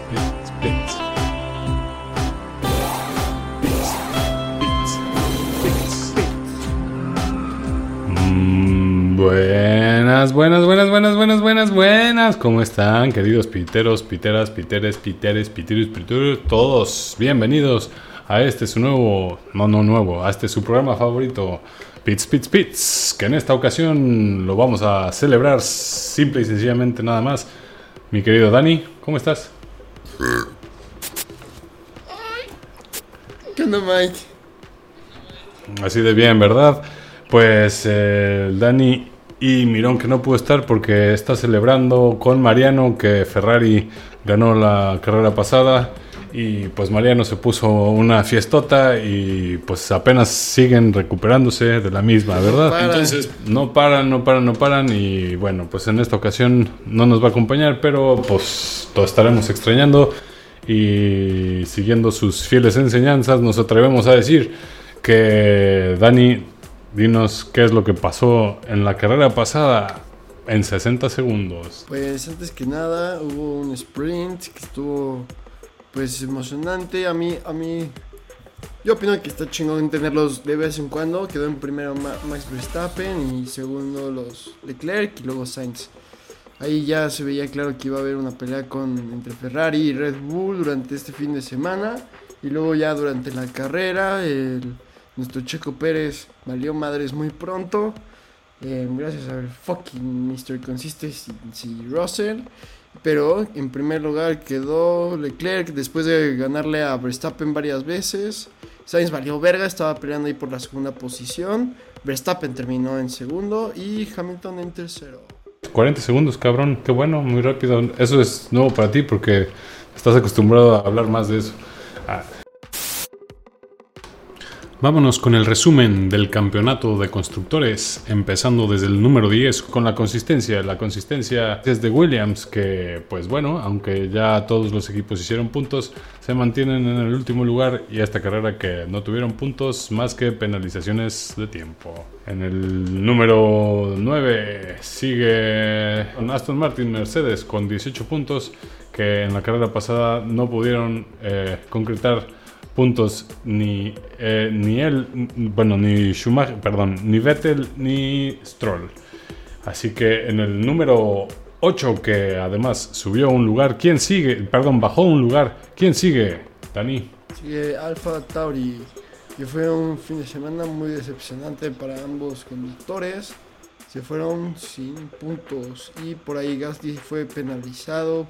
Pits, Pits. Mm, Buenas, buenas, buenas, buenas, buenas, buenas, buenas. ¿Cómo están, queridos piteros, piteras, piteres, piteres, piteros, piteros? Todos bienvenidos a este su nuevo, no, no nuevo, a este su programa favorito, Pits, Pits, Pits. Que en esta ocasión lo vamos a celebrar simple y sencillamente nada más. Mi querido Dani, ¿cómo estás? ¿Qué? Así de bien, ¿verdad? Pues eh, Dani y Mirón que no pudo estar porque está celebrando con Mariano que Ferrari ganó la carrera pasada y pues Mariano se puso una fiestota y pues apenas siguen recuperándose de la misma, ¿verdad? Para. Entonces no paran, no paran, no paran y bueno, pues en esta ocasión no nos va a acompañar, pero pues lo estaremos extrañando y siguiendo sus fieles enseñanzas nos atrevemos a decir que Dani, dinos qué es lo que pasó en la carrera pasada en 60 segundos. Pues antes que nada hubo un sprint que estuvo pues emocionante. A mí, a mí, yo opino que está chingón tenerlos de vez en cuando. Quedó en primero Ma- Max Verstappen y segundo los Leclerc y luego Sainz. Ahí ya se veía claro que iba a haber una pelea con, entre Ferrari y Red Bull durante este fin de semana. Y luego ya durante la carrera, el, nuestro Checo Pérez valió madres muy pronto. eh, gracias al fucking Mr. Consistency Russell. Pero en primer lugar quedó Leclerc después de ganarle a Verstappen varias veces. Sainz valió verga, estaba peleando ahí por la segunda posición. Verstappen terminó en segundo y Hamilton en tercero. 40 segundos, cabrón, qué bueno, muy rápido. Eso es nuevo para ti porque estás acostumbrado a hablar más de eso. Ah. Vámonos con el resumen del campeonato de constructores, empezando desde el número 10 con la consistencia. La consistencia es de Williams, que pues bueno, aunque ya todos los equipos hicieron puntos, se mantienen en el último lugar y esta carrera que no tuvieron puntos más que penalizaciones de tiempo. En el número 9 sigue Aston Martin Mercedes con 18 puntos que en la carrera pasada no pudieron eh, concretar puntos ni, eh, ni él, bueno, ni Schumacher, perdón, ni Vettel ni Stroll. Así que en el número 8, que además subió un lugar, ¿quién sigue? Perdón, bajó un lugar, ¿quién sigue? Dani. Sigue Alfa Tauri, que fue un fin de semana muy decepcionante para ambos conductores. Se fueron sin puntos y por ahí Gasly fue penalizado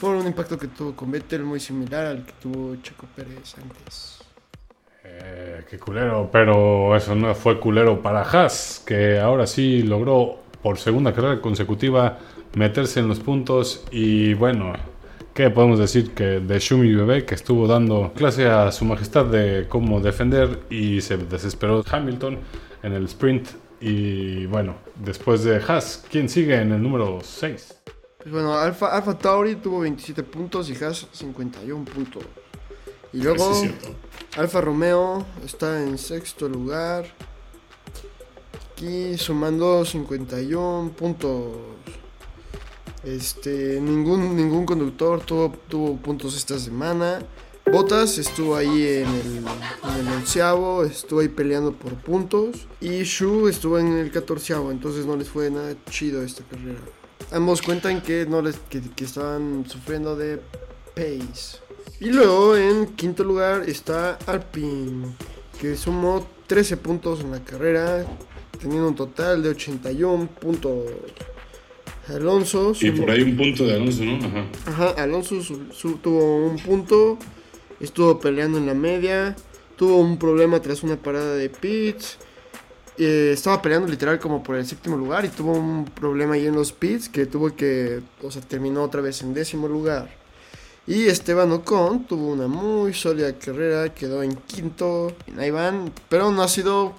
por un impacto que tuvo con Vettel muy similar al que tuvo Checo Pérez antes. Eh, qué culero, pero eso no fue culero para Haas, que ahora sí logró por segunda carrera consecutiva meterse en los puntos y bueno, ¿qué podemos decir? Que de Shumi Bebé que estuvo dando clase a su majestad de cómo defender y se desesperó Hamilton en el sprint y bueno, después de Haas, ¿quién sigue en el número 6? Pues bueno, Alfa, Alfa Tauri tuvo 27 puntos y Haas 51 puntos. Y luego Alfa Romeo está en sexto lugar. Aquí sumando 51 puntos. Este, ningún, ningún conductor tuvo, tuvo puntos esta semana. Bottas estuvo ahí en el, en el onceavo, estuvo ahí peleando por puntos. Y Shu estuvo en el catorceavo, entonces no les fue nada chido esta carrera. Ambos cuentan que, no les, que, que estaban sufriendo de pace. Y luego en quinto lugar está Alpine, que sumó 13 puntos en la carrera, teniendo un total de 81 puntos. Alonso Y sumó- por ahí un punto de Alonso, ¿no? Ajá. Ajá, Alonso su- su- tuvo un punto, estuvo peleando en la media, tuvo un problema tras una parada de pits, eh, estaba peleando literal como por el séptimo lugar y tuvo un problema ahí en los pits que tuvo que, o sea, terminó otra vez en décimo lugar. Y Esteban Ocon tuvo una muy sólida carrera, quedó en quinto, en van, pero no ha sido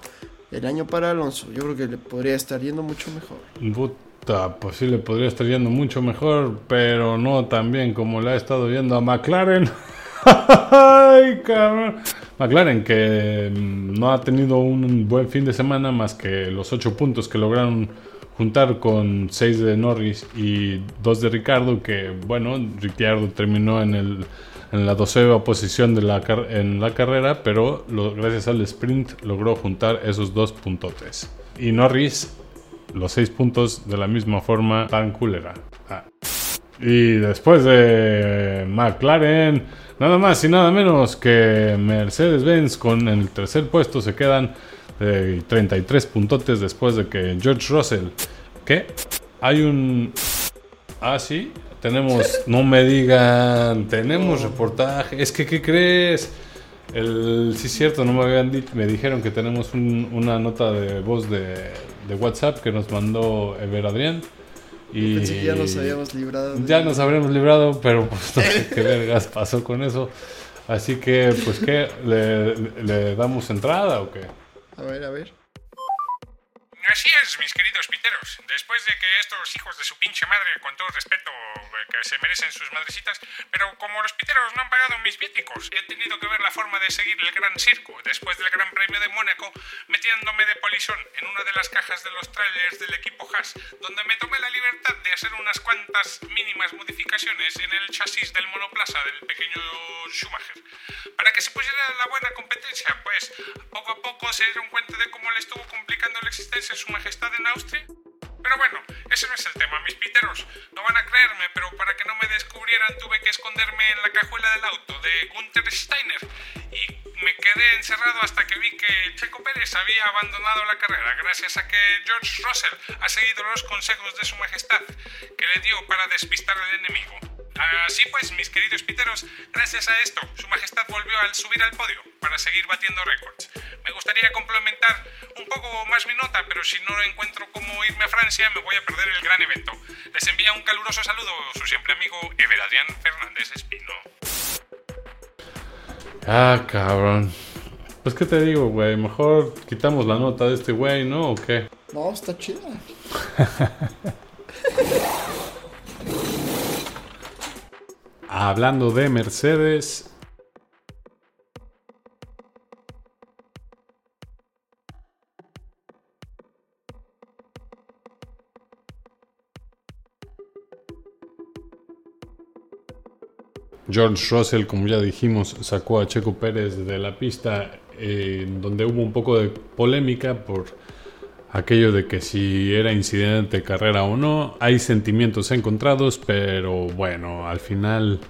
el año para Alonso, yo creo que le podría estar yendo mucho mejor. Puta, pues sí le podría estar yendo mucho mejor, pero no tan bien como le ha estado yendo a McLaren. Ay, cabrón. McLaren que mm, no ha tenido un buen fin de semana más que los ocho puntos que lograron juntar con 6 de Norris y 2 de Ricardo, que bueno, Ricciardo terminó en, el, en la doceava posición de la, en la carrera, pero gracias al sprint logró juntar esos dos puntotes. Y Norris los 6 puntos de la misma forma tan culera. Ah. Y después de McLaren, nada más y nada menos que Mercedes-Benz con el tercer puesto se quedan 33 puntotes después de que George Russell, ¿qué? Hay un... Ah, sí, tenemos, no me digan, tenemos reportaje, es que, ¿qué crees? El, sí, es cierto, no me habían dicho, me dijeron que tenemos una nota de voz de, de, WhatsApp que nos mandó Ever Adrián. Y Pensé que ya nos habíamos librado. Ya nos habríamos librado, pero pues no sé qué vergas pasó con eso. Así que, pues, ¿qué? ¿Le, ¿Le damos entrada o qué? A ver, a ver. Así es, mis queridos piteros. Después de que estos hijos de su pinche madre, con todo respeto, que se merecen sus madrecitas, pero como los piteros no han pagado mis viáticos, he tenido que ver la forma de seguir el gran circo después del Gran Premio de Mónaco, metiéndome de polizón en una de las cajas de los trailers del equipo Haas, donde me tomé la libertad de hacer unas cuantas mínimas modificaciones en el chasis del monoplaza del pequeño Schumacher. Para que se pusiera la buena competencia, pues poco a poco se dieron cuenta de cómo le estuvo complicando la existencia su Majestad en Austria? Pero bueno, ese no es el tema, mis piteros. No van a creerme, pero para que no me descubrieran tuve que esconderme en la cajuela del auto de Gunther Steiner y me quedé encerrado hasta que vi que Checo Pérez había abandonado la carrera gracias a que George Russell ha seguido los consejos de su Majestad que le dio para despistar al enemigo. Así pues, mis queridos piteros, gracias a esto, Su Majestad volvió al subir al podio para seguir batiendo récords. Me gustaría complementar un poco más mi nota, pero si no encuentro cómo irme a Francia, me voy a perder el gran evento. Les envía un caluroso saludo su siempre amigo Ever Adrián Fernández Espino. Ah, cabrón. Pues, ¿qué te digo, güey? Mejor quitamos la nota de este güey, ¿no? ¿O qué? No, está chida. Hablando de Mercedes. George Russell, como ya dijimos, sacó a Checo Pérez de la pista, en donde hubo un poco de polémica por aquello de que si era incidente de carrera o no. Hay sentimientos encontrados, pero bueno, al final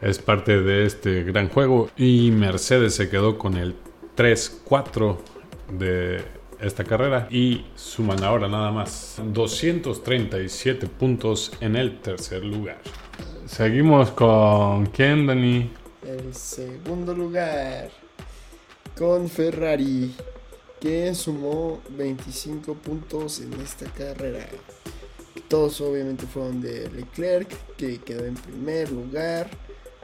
es parte de este gran juego y Mercedes se quedó con el 3-4 de esta carrera y suman ahora nada más 237 puntos en el tercer lugar. Seguimos con quién, Dani? El segundo lugar con Ferrari que sumó 25 puntos en esta carrera. Todos obviamente fueron de Leclerc, que quedó en primer lugar.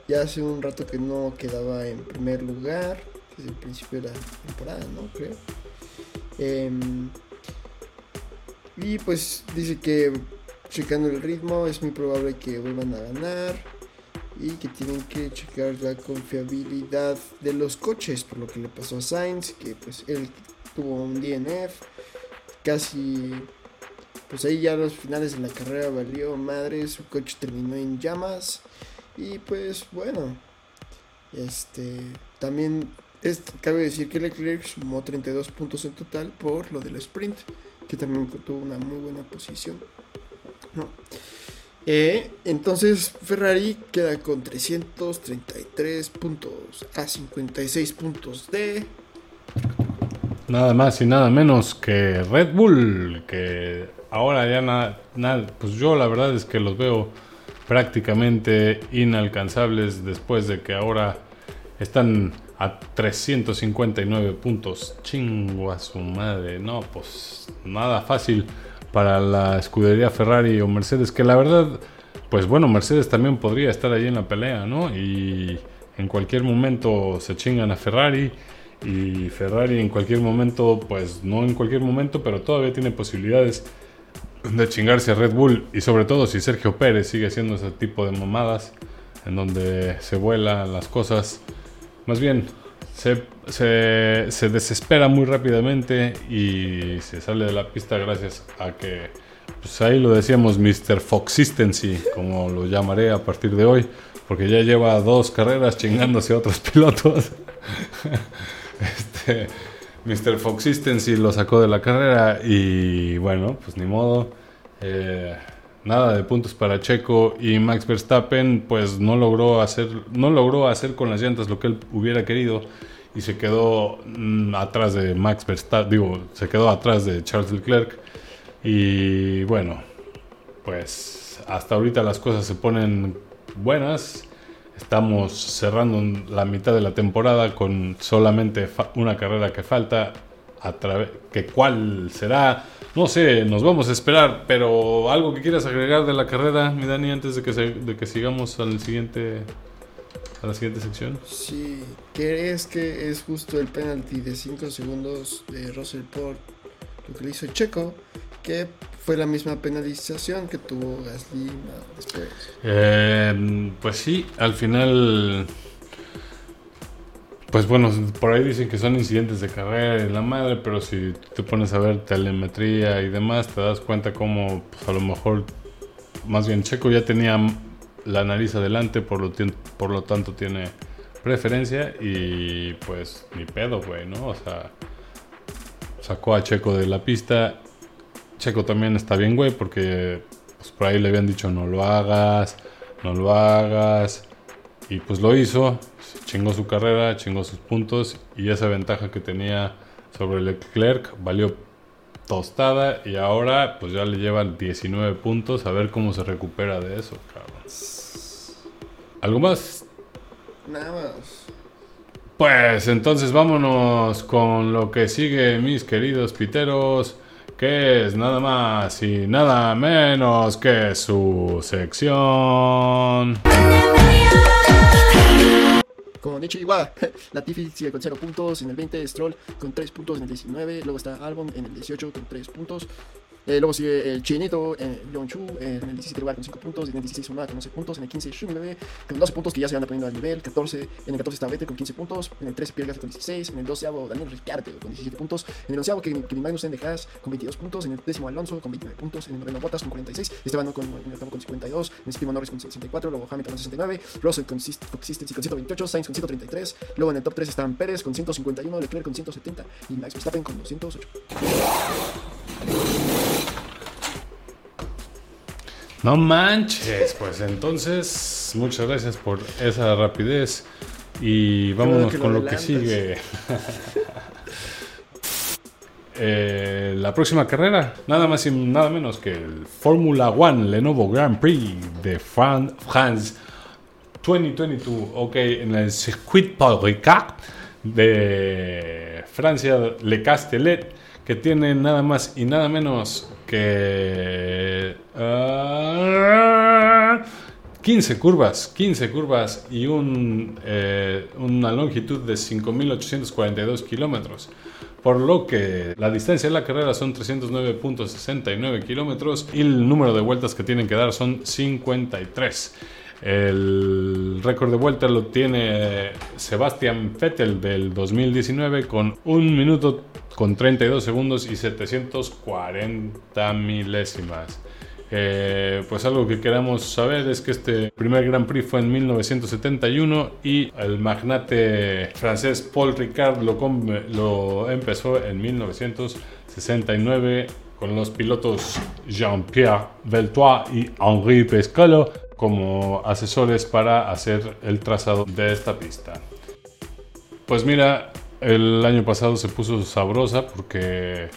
Ya hace un rato que no quedaba en primer lugar, desde el principio de la temporada, ¿no? Creo. Em, y pues dice que checando el ritmo es muy probable que vuelvan a ganar y que tienen que checar la confiabilidad de los coches por lo que le pasó a Sainz que pues él tuvo un DNF, casi, pues ahí ya los finales de la carrera valió madre, su coche terminó en llamas y pues bueno, este, también es, cabe decir que Leclerc sumó 32 puntos en total por lo del sprint, que también tuvo una muy buena posición. Eh, entonces Ferrari queda con 333 puntos a 56 puntos de Nada más y nada menos que Red Bull, que ahora ya nada, nada, pues yo la verdad es que los veo prácticamente inalcanzables después de que ahora están a 359 puntos. Chingo a su madre, no, pues nada fácil para la escudería Ferrari o Mercedes, que la verdad, pues bueno, Mercedes también podría estar allí en la pelea, ¿no? Y en cualquier momento se chingan a Ferrari y Ferrari en cualquier momento, pues no en cualquier momento, pero todavía tiene posibilidades de chingarse a Red Bull y sobre todo si Sergio Pérez sigue haciendo ese tipo de mamadas en donde se vuelan las cosas, más bien se, desespera muy rápidamente y se sale de la pista gracias a que pues ahí lo decíamos Mr. Foxistency, como lo llamaré a partir de hoy, porque ya lleva dos carreras chingándose a otros pilotos. Este, Mr. Foxistency lo sacó de la carrera y bueno, pues ni modo. Eh, nada de puntos para Checo y Max Verstappen pues no logró hacer no logró hacer con las llantas lo que él hubiera querido y se quedó mm, atrás de Max Verstappen, digo, se quedó atrás de Charles Leclerc y bueno, pues hasta ahorita las cosas se ponen buenas. Estamos cerrando la mitad de la temporada con solamente una carrera que falta. A cuál será, no sé, nos vamos a esperar, pero algo que quieras agregar de la carrera, mi Dani, antes de que, de que sigamos al siguiente a la siguiente sección. Sí, ¿crees que es justo el penalti de 5 segundos de Russell por lo que le hizo Checo? Que fue la misma penalización que tuvo Gasly después. Eh, pues sí, al final. Pues bueno, por ahí dicen que son incidentes de carrera y la madre, pero si te pones a ver telemetría y demás, te das cuenta como pues, a lo mejor, más bien Checo ya tenía la nariz adelante, por lo, por lo tanto tiene preferencia y pues ni pedo, güey, ¿no? O sea, sacó a Checo de la pista. Checo también está bien, güey, porque pues, por ahí le habían dicho no lo hagas, no lo hagas. Y pues lo hizo, chingó su carrera, chingó sus puntos y esa ventaja que tenía sobre Leclerc valió tostada y ahora pues ya le llevan 19 puntos a ver cómo se recupera de eso, cabrón. ¿Algo más? Nada más. Pues entonces vámonos con lo que sigue, mis queridos piteros, que es nada más y nada menos que su sección. Con dicho igual, Latifi sigue con 0 puntos en el 20, Stroll con 3 puntos en el 19, luego está Albon en el 18 con 3 puntos, eh, luego sigue el Chinito, eh, Chu, eh, en el 17 lugar con 5 puntos, en el 16 Sonora con 11 puntos, en el 15 Shumileve con 12 puntos que ya se van poniendo al nivel, 14, en el 14 está Vettel con 15 puntos, en el 13 Pierre con 16, en el 12 Daniel Ricciardo con 17 puntos, en el 11 Kevin, Kevin Magnussen de Haas con 22 puntos, en el décimo Alonso con 29 puntos, en el noveno Bottas con 46, Esteban con, con, con 52, en el séptimo Norris con 64, luego Hamilton con 69, Russell con Consistency con 128, Sainz con 133, luego en el top 3 están Pérez con 151, Leclerc con 170 y Max Verstappen con 208. No manches, pues entonces muchas gracias por esa rapidez y vámonos con lo, que sigue. Eh, la próxima carrera, nada más y nada menos que el Fórmula One Lenovo Grand Prix de France 2022, ok, en el Circuit Paul Ricard de Francia, Le Castellet, que tiene nada más y nada menos que 15 ah, curvas, 15 curvas y eh, una longitud de 5.842 kilómetros. Por lo que la distancia de la carrera son 309.69 kilómetros y el número de vueltas que tienen que dar son 53. El récord de vuelta lo tiene Sebastian Vettel del 2019 con 1 minuto con 32 segundos y 740 milésimas. Eh, pues algo que queramos saber es que este primer Grand Prix fue en 1971 y el magnate francés Paul Ricard lo, empezó en 1969 con los pilotos Jean-Pierre Veltois y Henri Pescalo como asesores para hacer el trazado de esta pista. Pues mira, el año pasado se puso sabrosa porque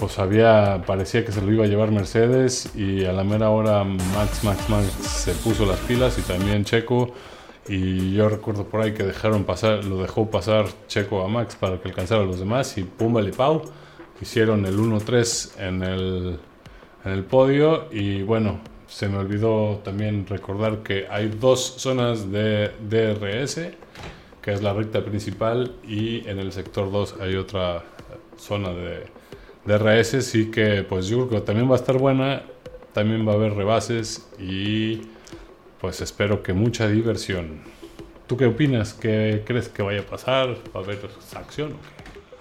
pues había parecía que se lo iba a llevar Mercedes y a la mera hora Max Max Max se puso las pilas y también Checo. Y yo recuerdo por ahí que dejaron pasar lo dejó pasar Checo a Max para que alcanzara a los demás y pumba y pau hicieron el 1-3 en el en el podio. Y bueno se me olvidó también recordar que hay dos zonas de DRS, que es la recta principal, y en el sector 2 hay otra zona de DRS, así que pues yo creo que también va a estar buena, también va a haber rebases y pues espero que mucha diversión. ¿Tú qué opinas? ¿Qué crees que vaya a pasar? ¿Va a haber acción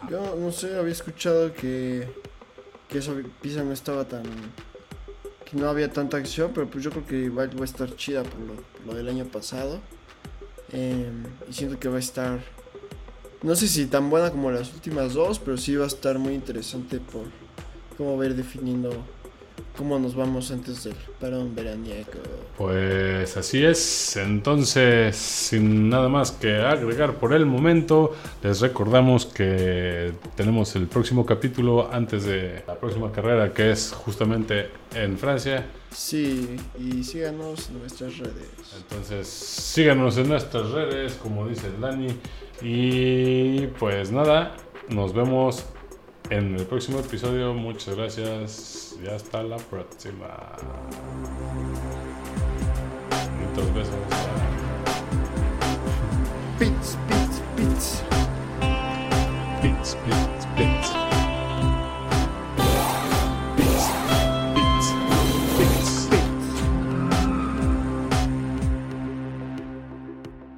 Yo no sé, había escuchado que, que esa pista no estaba tan que no había tanta acción, pero pues yo creo que va a estar chida por lo, por lo del año pasado. Em, y siento que va a estar, no sé si tan buena como las últimas dos, pero sí va a estar muy interesante por cómo ir definiendo cómo nos vamos antes del parón veraniego. Pues así es, entonces sin nada más que agregar por el momento, les recordamos que tenemos el próximo capítulo antes de la próxima carrera que es justamente en Francia. Sí, y síganos en nuestras redes. Entonces síganos en nuestras redes, como dice Dani. Y pues nada, nos vemos en el próximo episodio. Muchas gracias y hasta la próxima. Muchas besos.